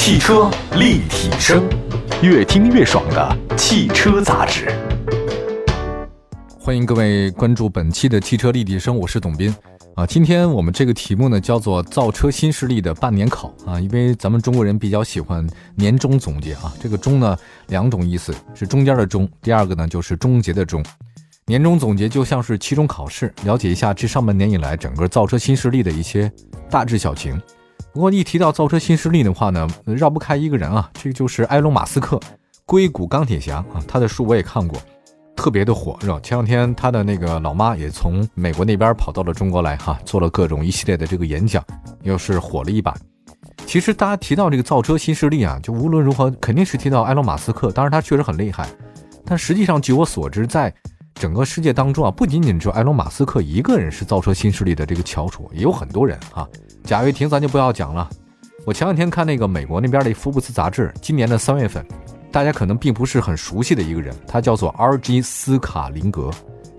汽车立体声，越听越爽的汽车杂志。欢迎各位关注本期的汽车立体声，我是董斌啊。今天我们这个题目呢叫做“造车新势力的半年考”啊，因为咱们中国人比较喜欢年终总结啊。这个“终”呢两种意思，是中间的“终”，第二个呢就是终结的“终”。年终总结就像是期中考试，了解一下这上半年以来整个造车新势力的一些大致小情。不过一提到造车新势力的话呢，绕不开一个人啊，这个就是埃隆·马斯克，硅谷钢铁侠啊。他的书我也看过，特别的火，是吧？前两天他的那个老妈也从美国那边跑到了中国来，哈，做了各种一系列的这个演讲，又是火了一把。其实大家提到这个造车新势力啊，就无论如何肯定是提到埃隆·马斯克，当然他确实很厉害，但实际上据我所知，在整个世界当中啊，不仅仅只有埃隆·马斯克一个人是造车新势力的这个翘楚，也有很多人啊。贾跃亭咱就不要讲了。我前两天看那个美国那边的《福布斯》杂志，今年的三月份，大家可能并不是很熟悉的一个人，他叫做 R.G. 斯卡林格。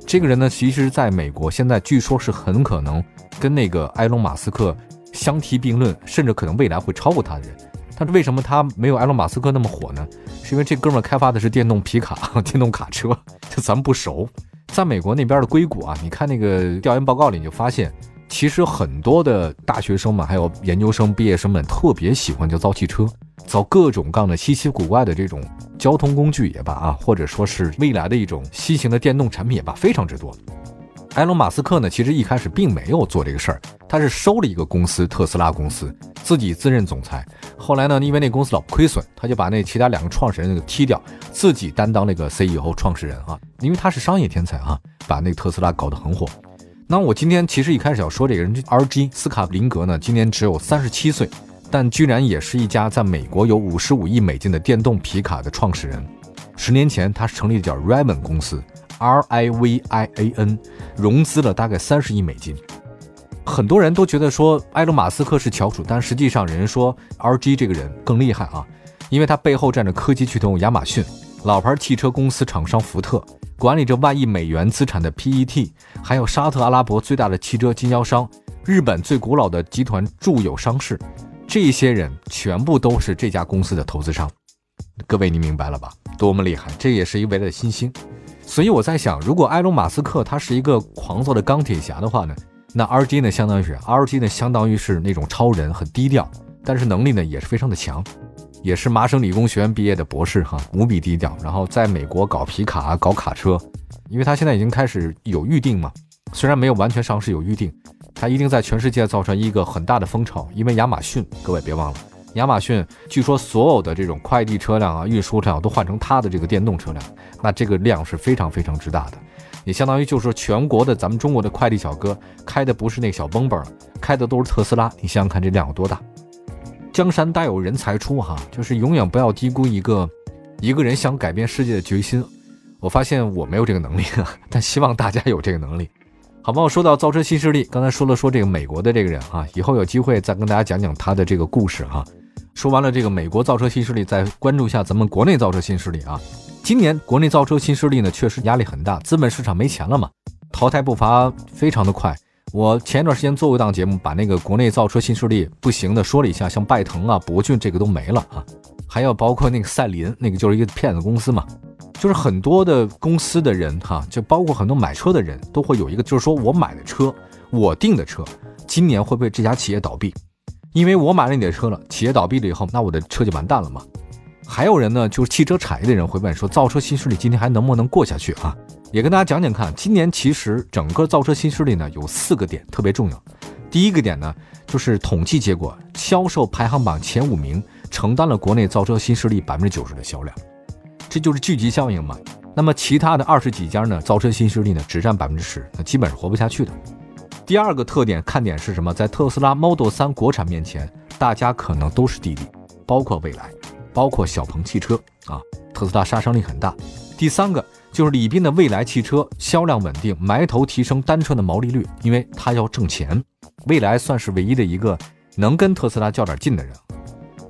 这个人呢，其实在美国现在据说是很可能跟那个埃隆·马斯克相提并论，甚至可能未来会超过他的人。但是为什么他没有埃隆·马斯克那么火呢？是因为这哥们儿开发的是电动皮卡、电动卡车，就咱们不熟。在美国那边的硅谷啊，你看那个调研报告里，你就发现，其实很多的大学生们，还有研究生毕业生们，特别喜欢就造汽车，造各种各样的稀奇古怪的这种交通工具也罢啊，或者说是未来的一种新型的电动产品也罢，非常之多。埃隆·马斯克呢，其实一开始并没有做这个事儿，他是收了一个公司，特斯拉公司，自己自任总裁。后来呢，因为那公司老亏损，他就把那其他两个创始人给踢掉，自己担当那个 CEO 创始人啊。因为他是商业天才啊，把那个特斯拉搞得很火。那我今天其实一开始要说这个人，R.G. 斯卡布林格呢，今年只有三十七岁，但居然也是一家在美国有五十五亿美金的电动皮卡的创始人。十年前，他成立的叫 Rivian 公司。R I V I A N 融资了大概三十亿美金，很多人都觉得说埃隆·马斯克是翘楚，但实际上人说 R G 这个人更厉害啊，因为他背后站着科技巨头亚马逊、老牌汽车公司厂商福特，管理着万亿美元资产的 P E T，还有沙特阿拉伯最大的汽车经销商、日本最古老的集团住友商事，这些人全部都是这家公司的投资商。各位，你明白了吧？多么厉害！这也是一位的新星。所以我在想，如果埃隆·马斯克他是一个狂躁的钢铁侠的话呢，那 R G 呢，相当于是 R G 呢，相当于是那种超人，很低调，但是能力呢也是非常的强，也是麻省理工学院毕业的博士哈，无比低调。然后在美国搞皮卡、搞卡车，因为他现在已经开始有预定嘛，虽然没有完全上市，有预定，他一定在全世界造成一个很大的风潮。因为亚马逊，各位别忘了。亚马逊据说所有的这种快递车辆啊、运输车辆都换成他的这个电动车辆，那这个量是非常非常之大的，也相当于就是说全国的咱们中国的快递小哥开的不是那小蹦蹦了，开的都是特斯拉。你想想看这量有多大？江山代有人才出哈，就是永远不要低估一个一个人想改变世界的决心。我发现我没有这个能力，但希望大家有这个能力。好吧，我说到造车新势力，刚才说了说这个美国的这个人啊，以后有机会再跟大家讲讲他的这个故事哈。说完了这个美国造车新势力，再关注一下咱们国内造车新势力啊。今年国内造车新势力呢，确实压力很大，资本市场没钱了嘛，淘汰步伐非常的快。我前一段时间做过一档节目，把那个国内造车新势力不行的说了一下，像拜腾啊、博骏这个都没了啊，还有包括那个赛麟，那个就是一个骗子公司嘛。就是很多的公司的人哈，就包括很多买车的人都会有一个，就是说我买的车，我订的车，今年会不会这家企业倒闭？因为我买了你的车了，企业倒闭了以后，那我的车就完蛋了嘛。还有人呢，就是汽车产业的人会问说，造车新势力今天还能不能过下去啊？也跟大家讲讲看，今年其实整个造车新势力呢有四个点特别重要。第一个点呢，就是统计结果，销售排行榜前五名承担了国内造车新势力百分之九十的销量。这就是聚集效应嘛？那么其他的二十几家呢？造车新势力呢，只占百分之十，那基本是活不下去的。第二个特点看点是什么？在特斯拉 Model 3国产面前，大家可能都是弟弟，包括蔚来，包括小鹏汽车啊。特斯拉杀伤力很大。第三个就是李斌的蔚来汽车销量稳定，埋头提升单车的毛利率，因为他要挣钱。蔚来算是唯一的一个能跟特斯拉较点劲的人。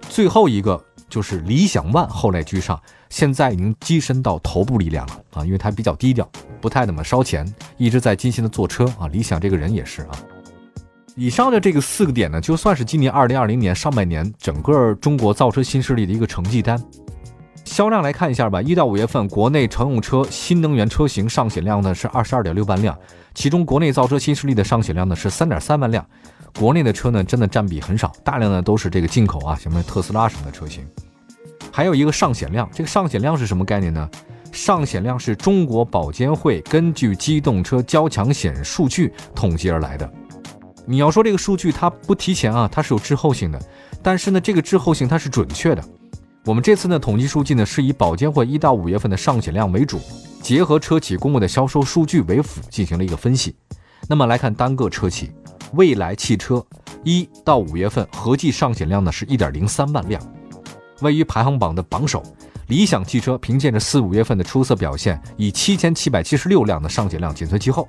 最后一个就是理想 ONE 后来居上。现在已经跻身到头部力量了啊，因为他比较低调，不太怎么烧钱，一直在精心的做车啊。理想这个人也是啊，以上的这个四个点呢，就算是今年二零二零年上半年整个中国造车新势力的一个成绩单。销量来看一下吧，一到五月份国内乘用车新能源车型上险量呢是二十二点六万辆，其中国内造车新势力的上险量呢是三点三万辆。国内的车呢真的占比很少，大量的都是这个进口啊，什么特斯拉什么的车型。还有一个上险量，这个上险量是什么概念呢？上险量是中国保监会根据机动车交强险数据统计而来的。你要说这个数据它不提前啊，它是有滞后性的，但是呢，这个滞后性它是准确的。我们这次呢统计数据呢是以保监会一到五月份的上险量为主，结合车企公布的销售数据为辅进行了一个分析。那么来看单个车企，蔚来汽车一到五月份合计上险量呢是一点零三万辆，位于排行榜的榜首。理想汽车凭借着四五月份的出色表现，以七千七百七十六辆的上险量紧随其后。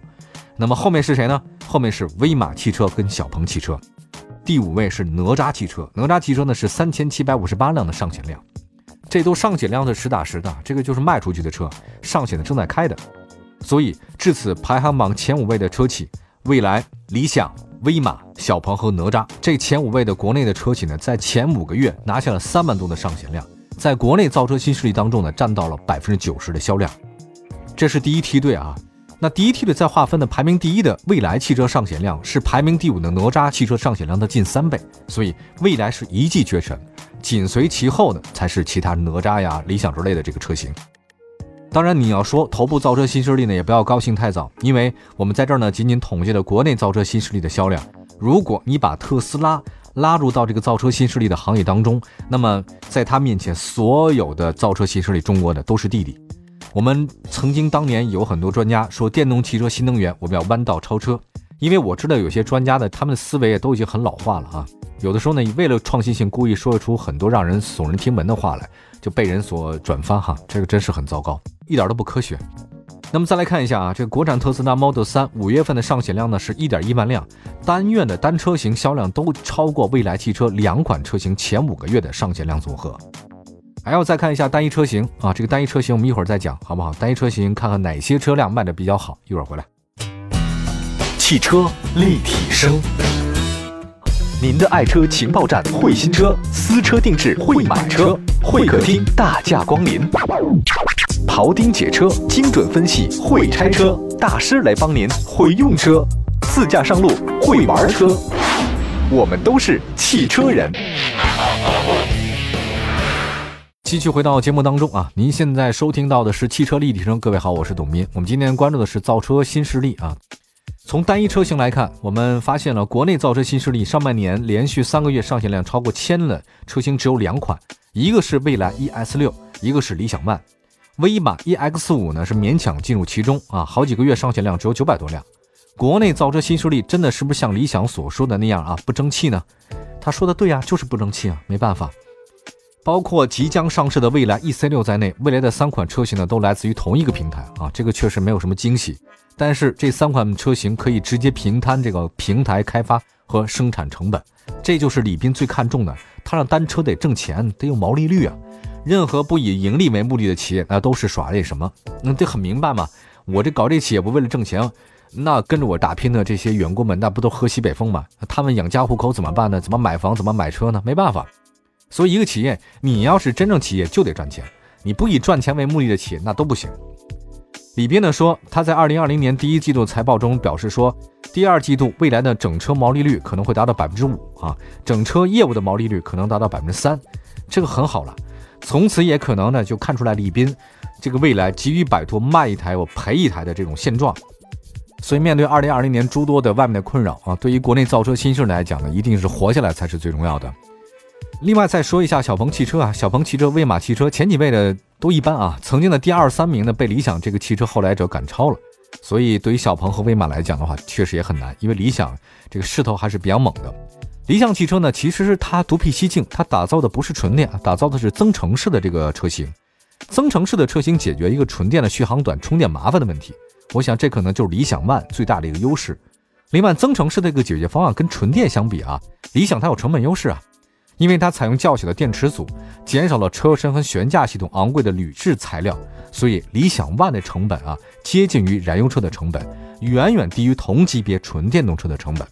那么后面是谁呢？后面是威马汽车跟小鹏汽车，第五位是哪吒汽车。哪吒汽车呢是三千七百五十八辆的上险量，这都上险量的实打实的，这个就是卖出去的车，上险的正在开的。所以至此排行榜前五位的车企，蔚来、理想、威马、小鹏和哪吒这前五位的国内的车企呢，在前五个月拿下了三万多的上险量，在国内造车新势力当中呢，占到了百分之九十的销量。这是第一梯队啊。那第一梯队再划分的排名第一的蔚来汽车上险量是排名第五的哪吒汽车上险量的近三倍，所以蔚来是一骑绝尘，紧随其后的才是其他哪吒呀、理想之类的这个车型。当然，你要说头部造车新势力呢，也不要高兴太早，因为我们在这儿呢仅仅统计了国内造车新势力的销量。如果你把特斯拉拉入到这个造车新势力的行业当中，那么在他面前，所有的造车新势力中国的都是弟弟。我们曾经当年有很多专家说电动汽车新能源，我们要弯道超车。因为我知道有些专家的他们的思维也都已经很老化了啊。有的时候呢，为了创新性，故意说出很多让人耸人听闻的话来，就被人所转发哈。这个真是很糟糕，一点都不科学。那么再来看一下啊，这个国产特斯拉 Model 3五月份的上险量呢是一点一万辆，单月的单车型销量都超过蔚来汽车两款车型前五个月的上险量总和。还要再看一下单一车型啊，这个单一车型我们一会儿再讲，好不好？单一车型看看哪些车辆卖的比较好，一会儿回来。汽车立体声，您的爱车情报站，会新车，私车定制，会买车，会客厅大驾光临，庖丁解车，精准分析，会拆车大师来帮您，会用车，自驾上路，会玩车，我们都是汽车人。继续回到节目当中啊，您现在收听到的是汽车立体声。各位好，我是董斌。我们今天关注的是造车新势力啊。从单一车型来看，我们发现了国内造车新势力上半年连续三个月上线量超过千的车型只有两款，一个是蔚来 ES 六，一个是理想 ONE。威马 EX 五呢是勉强进入其中啊，好几个月上线量只有九百多辆。国内造车新势力真的是不是像理想所说的那样啊不争气呢？他说的对啊，就是不争气啊，没办法。包括即将上市的蔚来 E C 六在内，未来的三款车型呢都来自于同一个平台啊，这个确实没有什么惊喜。但是这三款车型可以直接平摊这个平台开发和生产成本，这就是李斌最看重的。他让单车得挣钱，得有毛利率啊。任何不以盈利为目的的企业，那都是耍那什么？那这很明白嘛。我这搞这企业不为了挣钱，那跟着我打拼的这些员工们，那不都喝西北风吗？他们养家糊口怎么办呢？怎么买房？怎么买车呢？没办法。所以，一个企业，你要是真正企业，就得赚钱。你不以赚钱为目的的企业，那都不行。李斌呢说，他在二零二零年第一季度财报中表示说，第二季度未来的整车毛利率可能会达到百分之五啊，整车业务的毛利率可能达到百分之三，这个很好了。从此也可能呢，就看出来李斌这个未来急于摆脱卖一台我赔一台的这种现状。所以，面对二零二零年诸多的外面的困扰啊，对于国内造车新势力来讲呢，一定是活下来才是最重要的。另外再说一下小鹏汽车啊，小鹏汽车、威马汽车前几位的都一般啊，曾经的第二、三名呢被理想这个汽车后来者赶超了，所以对于小鹏和威马来讲的话，确实也很难，因为理想这个势头还是比较猛的。理想汽车呢，其实是它独辟蹊径，它打造的不是纯电，打造的是增程式的这个车型，增程式的车型解决一个纯电的续航短、充电麻烦的问题。我想这可能就是理想 ONE 最大的一个优势。另外，增程式的一个解决方案跟纯电相比啊，理想它有成本优势啊。因为它采用较小的电池组，减少了车身和悬架系统昂贵的铝制材料，所以理想 ONE 的成本啊接近于燃油车的成本，远远低于同级别纯电动车的成本。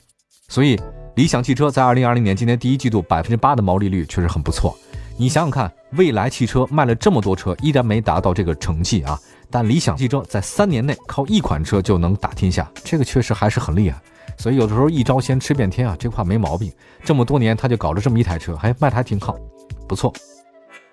所以理想汽车在二零二零年今年第一季度百分之八的毛利率确实很不错。你想想看，蔚来汽车卖了这么多车，依然没达到这个成绩啊！但理想汽车在三年内靠一款车就能打天下，这个确实还是很厉害。所以有的时候一招鲜吃遍天啊，这话没毛病。这么多年他就搞了这么一台车，还卖的还挺好，不错。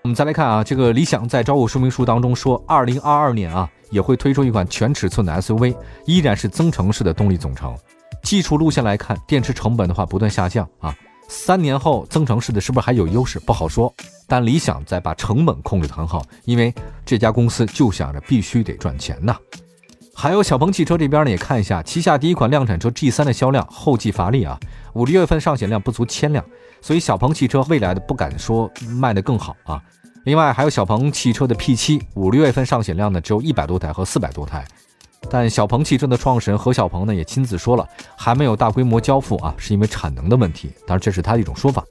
我们再来看啊，这个理想在招股说明书当中说，二零二二年啊也会推出一款全尺寸的 SUV，依然是增程式的动力总成。技术路线来看，电池成本的话不断下降啊。三年后增程式的是不是还有优势？不好说。但理想在把成本控制得很好，因为这家公司就想着必须得赚钱呐。还有小鹏汽车这边呢，也看一下旗下第一款量产车 G3 的销量后继乏力啊，五六月份上险量不足千辆，所以小鹏汽车未来的不敢说卖得更好啊。另外还有小鹏汽车的 P7，五六月份上险量呢只有一百多台和四百多台。但小鹏汽车的创始人何小鹏呢，也亲自说了，还没有大规模交付啊，是因为产能的问题。当然，这是他的一种说法。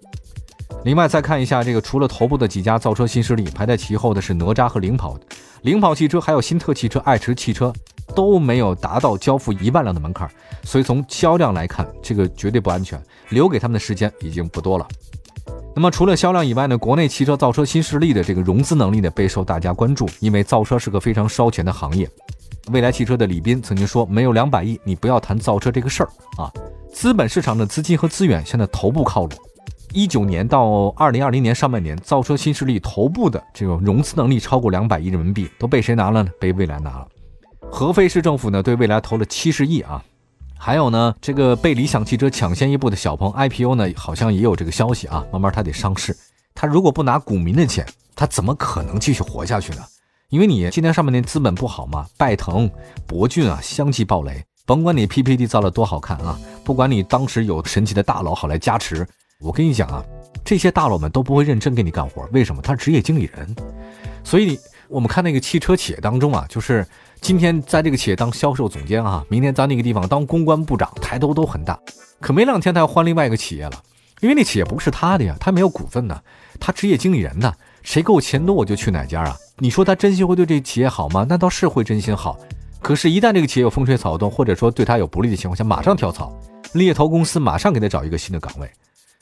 另外，再看一下这个，除了头部的几家造车新势力，排在其后的是哪吒和领跑。领跑汽车还有新特汽车、爱驰汽车都没有达到交付一万辆的门槛，所以从销量来看，这个绝对不安全，留给他们的时间已经不多了。那么，除了销量以外呢，国内汽车造车新势力的这个融资能力呢，备受大家关注，因为造车是个非常烧钱的行业。未来汽车的李斌曾经说：“没有两百亿，你不要谈造车这个事儿啊！资本市场的资金和资源现在头部靠拢。一九年到二零二零年上半年，造车新势力头部的这种融资能力超过两百亿人民币，都被谁拿了呢？被未来拿了。合肥市政府呢，对未来投了七十亿啊。还有呢，这个被理想汽车抢先一步的小鹏 IPO 呢，好像也有这个消息啊。慢慢它得上市，它如果不拿股民的钱，它怎么可能继续活下去呢？”因为你今年上半年资本不好嘛，拜腾、博骏啊相继暴雷。甭管你 PPT 造的多好看啊，不管你当时有神奇的大佬好来加持，我跟你讲啊，这些大佬们都不会认真给你干活。为什么？他是职业经理人。所以我们看那个汽车企业当中啊，就是今天在这个企业当销售总监啊，明天在那个地方当公关部长，抬头都很大。可没两天他要换另外一个企业了，因为那企业不是他的呀，他没有股份呢，他职业经理人呢。谁给我钱多，我就去哪家啊？你说他真心会对这企业好吗？那倒是会真心好，可是，一旦这个企业有风吹草动，或者说对他有不利的情况下，马上跳槽，猎头公司马上给他找一个新的岗位。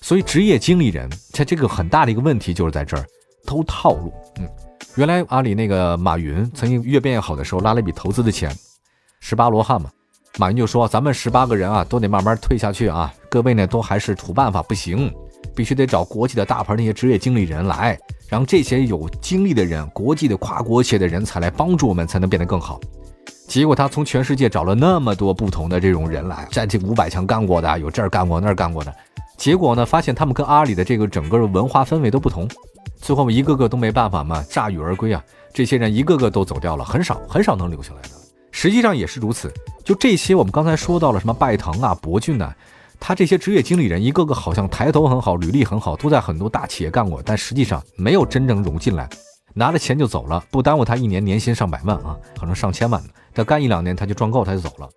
所以，职业经理人他这个很大的一个问题就是在这儿偷套路。嗯，原来阿里那个马云曾经越变越好的时候，拉了一笔投资的钱，十八罗汉嘛，马云就说：“咱们十八个人啊，都得慢慢退下去啊，各位呢都还是土办法不行。”必须得找国际的大牌那些职业经理人来，让这些有经历的人、国际的跨国企业的人才来帮助我们，才能变得更好。结果他从全世界找了那么多不同的这种人来，在这五百强干过的，有这儿干过那儿干过的。结果呢，发现他们跟阿里的这个整个文化氛围都不同。最后一个个都没办法嘛，铩羽而归啊！这些人一个个都走掉了，很少很少能留下来的。实际上也是如此。就这些，我们刚才说到了什么拜腾啊、博骏呐。他这些职业经理人一个个好像抬头很好，履历很好，都在很多大企业干过，但实际上没有真正融进来，拿着钱就走了，不耽误他一年年薪上百万啊，可能上千万的。他干一两年他就赚够，他就走了。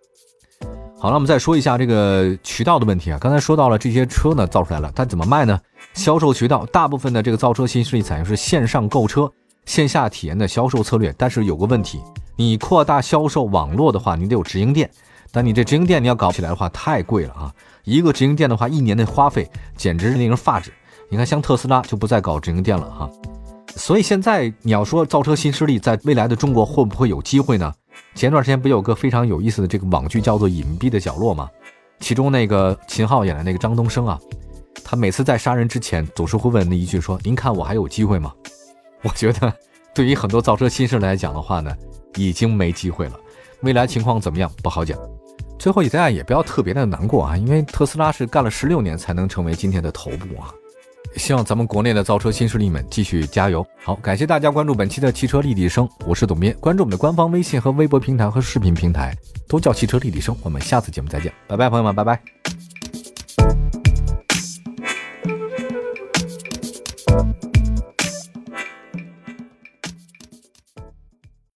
好了，我们再说一下这个渠道的问题啊。刚才说到了这些车呢造出来了，它怎么卖呢？销售渠道大部分的这个造车新势力采用是线上购车、线下体验的销售策略，但是有个问题，你扩大销售网络的话，你得有直营店，但你这直营店你要搞起来的话太贵了啊。一个直营店的话，一年的花费简直是令人发指。你看，像特斯拉就不再搞直营店了哈。所以现在你要说造车新势力在未来的中国会不会有机会呢？前段时间不有个非常有意思的这个网剧叫做《隐蔽的角落》吗？其中那个秦昊演的那个张东升啊，他每次在杀人之前总是会问那一句说：“您看我还有机会吗？”我觉得对于很多造车新势力来讲的话呢，已经没机会了。未来情况怎么样不好讲。最后，大家也不要特别的难过啊，因为特斯拉是干了十六年才能成为今天的头部啊。希望咱们国内的造车新势力们继续加油。好，感谢大家关注本期的汽车立体声，我是董斌。关注我们的官方微信和微博平台和视频平台，都叫汽车立体声。我们下次节目再见，拜拜，朋友们，拜拜。